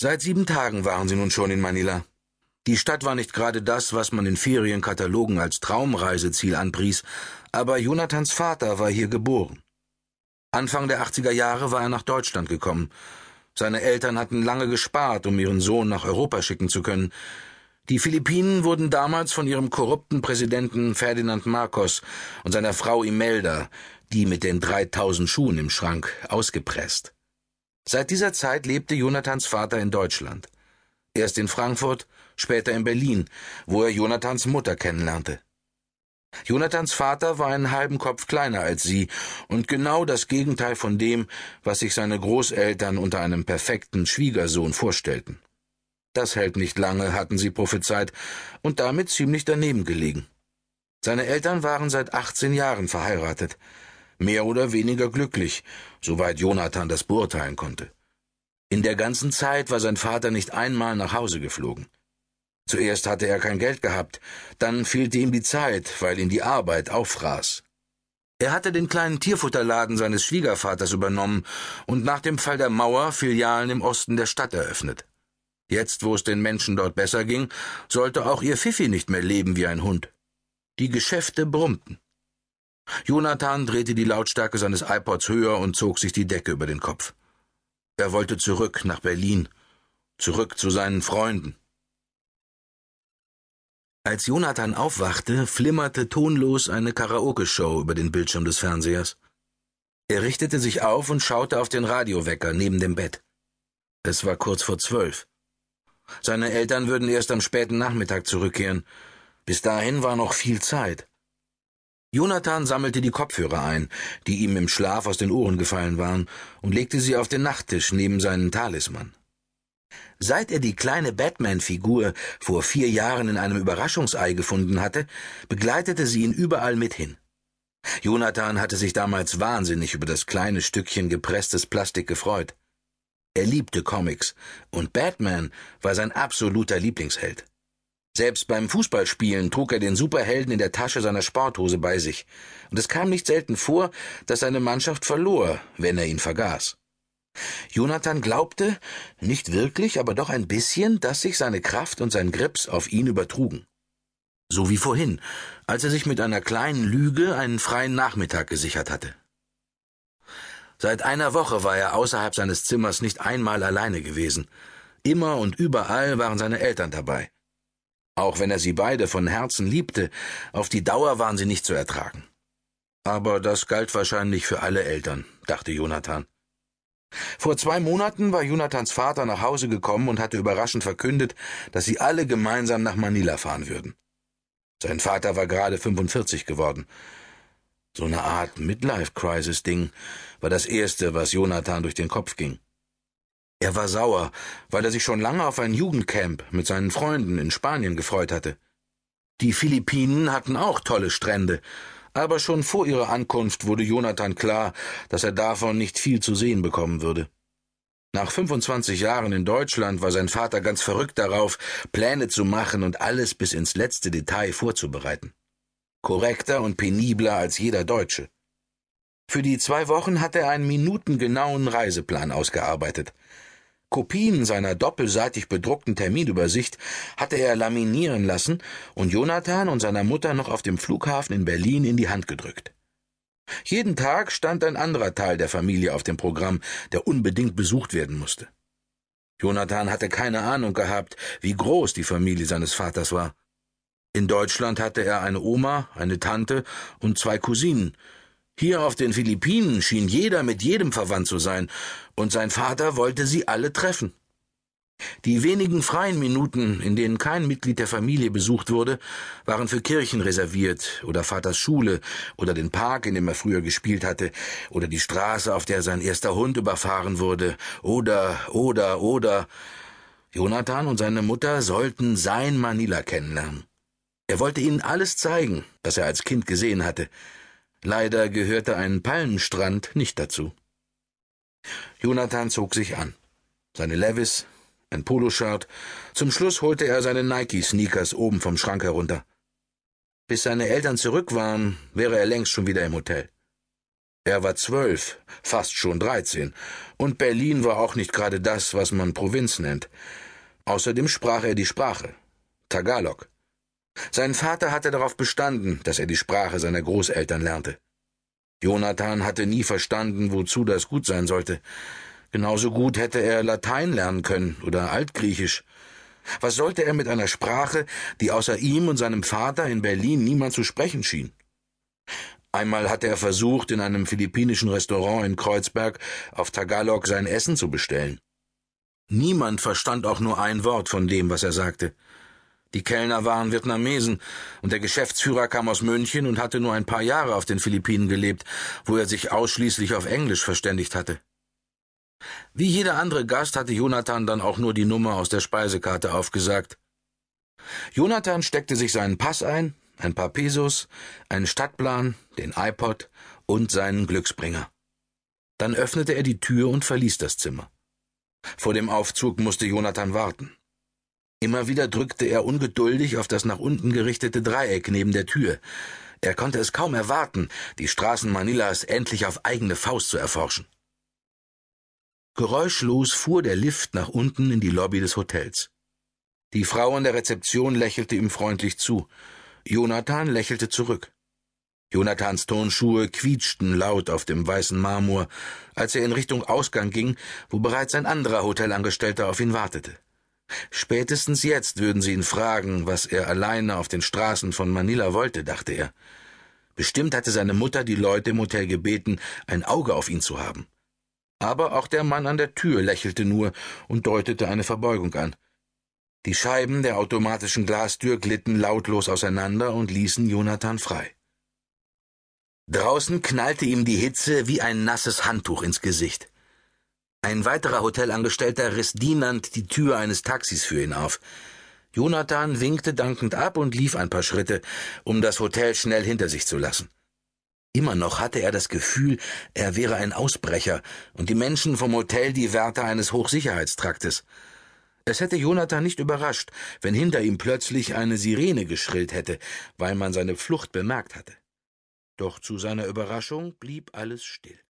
Seit sieben Tagen waren sie nun schon in Manila. Die Stadt war nicht gerade das, was man in Ferienkatalogen als Traumreiseziel anpries, aber Jonathans Vater war hier geboren. Anfang der 80er Jahre war er nach Deutschland gekommen. Seine Eltern hatten lange gespart, um ihren Sohn nach Europa schicken zu können. Die Philippinen wurden damals von ihrem korrupten Präsidenten Ferdinand Marcos und seiner Frau Imelda, die mit den 3000 Schuhen im Schrank, ausgepresst. Seit dieser Zeit lebte Jonathans Vater in Deutschland. Erst in Frankfurt, später in Berlin, wo er Jonathans Mutter kennenlernte. Jonathans Vater war einen halben Kopf kleiner als sie und genau das Gegenteil von dem, was sich seine Großeltern unter einem perfekten Schwiegersohn vorstellten. Das hält nicht lange, hatten sie prophezeit, und damit ziemlich daneben gelegen. Seine Eltern waren seit 18 Jahren verheiratet mehr oder weniger glücklich, soweit Jonathan das beurteilen konnte. In der ganzen Zeit war sein Vater nicht einmal nach Hause geflogen. Zuerst hatte er kein Geld gehabt, dann fehlte ihm die Zeit, weil ihn die Arbeit auffraß. Er hatte den kleinen Tierfutterladen seines Schwiegervaters übernommen und nach dem Fall der Mauer Filialen im Osten der Stadt eröffnet. Jetzt, wo es den Menschen dort besser ging, sollte auch ihr Pfiffi nicht mehr leben wie ein Hund. Die Geschäfte brummten. Jonathan drehte die Lautstärke seines iPods höher und zog sich die Decke über den Kopf. Er wollte zurück nach Berlin, zurück zu seinen Freunden. Als Jonathan aufwachte, flimmerte tonlos eine Karaoke-Show über den Bildschirm des Fernsehers. Er richtete sich auf und schaute auf den Radiowecker neben dem Bett. Es war kurz vor zwölf. Seine Eltern würden erst am späten Nachmittag zurückkehren. Bis dahin war noch viel Zeit. Jonathan sammelte die Kopfhörer ein, die ihm im Schlaf aus den Ohren gefallen waren, und legte sie auf den Nachttisch neben seinen Talisman. Seit er die kleine Batman-Figur vor vier Jahren in einem Überraschungsei gefunden hatte, begleitete sie ihn überall mit hin. Jonathan hatte sich damals wahnsinnig über das kleine Stückchen gepresstes Plastik gefreut. Er liebte Comics, und Batman war sein absoluter Lieblingsheld. Selbst beim Fußballspielen trug er den Superhelden in der Tasche seiner Sporthose bei sich, und es kam nicht selten vor, dass seine Mannschaft verlor, wenn er ihn vergaß. Jonathan glaubte, nicht wirklich, aber doch ein bisschen, dass sich seine Kraft und sein Grips auf ihn übertrugen. So wie vorhin, als er sich mit einer kleinen Lüge einen freien Nachmittag gesichert hatte. Seit einer Woche war er außerhalb seines Zimmers nicht einmal alleine gewesen. Immer und überall waren seine Eltern dabei. Auch wenn er sie beide von Herzen liebte, auf die Dauer waren sie nicht zu ertragen. Aber das galt wahrscheinlich für alle Eltern, dachte Jonathan. Vor zwei Monaten war Jonathans Vater nach Hause gekommen und hatte überraschend verkündet, dass sie alle gemeinsam nach Manila fahren würden. Sein Vater war gerade 45 geworden. So eine Art Midlife-Crisis-Ding war das erste, was Jonathan durch den Kopf ging. Er war sauer, weil er sich schon lange auf ein Jugendcamp mit seinen Freunden in Spanien gefreut hatte. Die Philippinen hatten auch tolle Strände, aber schon vor ihrer Ankunft wurde Jonathan klar, dass er davon nicht viel zu sehen bekommen würde. Nach 25 Jahren in Deutschland war sein Vater ganz verrückt darauf, Pläne zu machen und alles bis ins letzte Detail vorzubereiten. Korrekter und penibler als jeder Deutsche. Für die zwei Wochen hat er einen minutengenauen Reiseplan ausgearbeitet. Kopien seiner doppelseitig bedruckten Terminübersicht hatte er laminieren lassen und Jonathan und seiner Mutter noch auf dem Flughafen in Berlin in die Hand gedrückt. Jeden Tag stand ein anderer Teil der Familie auf dem Programm, der unbedingt besucht werden musste. Jonathan hatte keine Ahnung gehabt, wie groß die Familie seines Vaters war. In Deutschland hatte er eine Oma, eine Tante und zwei Cousinen, hier auf den Philippinen schien jeder mit jedem verwandt zu sein, und sein Vater wollte sie alle treffen. Die wenigen freien Minuten, in denen kein Mitglied der Familie besucht wurde, waren für Kirchen reserviert oder Vaters Schule oder den Park, in dem er früher gespielt hatte, oder die Straße, auf der sein erster Hund überfahren wurde, oder, oder, oder. Jonathan und seine Mutter sollten sein Manila kennenlernen. Er wollte ihnen alles zeigen, was er als Kind gesehen hatte, Leider gehörte ein Palmenstrand nicht dazu. Jonathan zog sich an. Seine Levis, ein Poloshirt, zum Schluss holte er seine Nike-Sneakers oben vom Schrank herunter. Bis seine Eltern zurück waren, wäre er längst schon wieder im Hotel. Er war zwölf, fast schon dreizehn, und Berlin war auch nicht gerade das, was man Provinz nennt. Außerdem sprach er die Sprache. Tagalog. Sein Vater hatte darauf bestanden, dass er die Sprache seiner Großeltern lernte. Jonathan hatte nie verstanden, wozu das gut sein sollte. Genauso gut hätte er Latein lernen können oder Altgriechisch. Was sollte er mit einer Sprache, die außer ihm und seinem Vater in Berlin niemand zu sprechen schien? Einmal hatte er versucht, in einem philippinischen Restaurant in Kreuzberg auf Tagalog sein Essen zu bestellen. Niemand verstand auch nur ein Wort von dem, was er sagte. Die Kellner waren Vietnamesen, und der Geschäftsführer kam aus München und hatte nur ein paar Jahre auf den Philippinen gelebt, wo er sich ausschließlich auf Englisch verständigt hatte. Wie jeder andere Gast hatte Jonathan dann auch nur die Nummer aus der Speisekarte aufgesagt. Jonathan steckte sich seinen Pass ein, ein paar Pesos, einen Stadtplan, den iPod und seinen Glücksbringer. Dann öffnete er die Tür und verließ das Zimmer. Vor dem Aufzug musste Jonathan warten. Immer wieder drückte er ungeduldig auf das nach unten gerichtete Dreieck neben der Tür. Er konnte es kaum erwarten, die Straßen Manilas endlich auf eigene Faust zu erforschen. Geräuschlos fuhr der Lift nach unten in die Lobby des Hotels. Die Frau an der Rezeption lächelte ihm freundlich zu. Jonathan lächelte zurück. Jonathans Turnschuhe quietschten laut auf dem weißen Marmor, als er in Richtung Ausgang ging, wo bereits ein anderer Hotelangestellter auf ihn wartete. Spätestens jetzt würden sie ihn fragen, was er alleine auf den Straßen von Manila wollte, dachte er. Bestimmt hatte seine Mutter die Leute im Hotel gebeten, ein Auge auf ihn zu haben. Aber auch der Mann an der Tür lächelte nur und deutete eine Verbeugung an. Die Scheiben der automatischen Glastür glitten lautlos auseinander und ließen Jonathan frei. Draußen knallte ihm die Hitze wie ein nasses Handtuch ins Gesicht. Ein weiterer Hotelangestellter riss dienend die Tür eines Taxis für ihn auf. Jonathan winkte dankend ab und lief ein paar Schritte, um das Hotel schnell hinter sich zu lassen. Immer noch hatte er das Gefühl, er wäre ein Ausbrecher und die Menschen vom Hotel die Wärter eines Hochsicherheitstraktes. Es hätte Jonathan nicht überrascht, wenn hinter ihm plötzlich eine Sirene geschrillt hätte, weil man seine Flucht bemerkt hatte. Doch zu seiner Überraschung blieb alles still.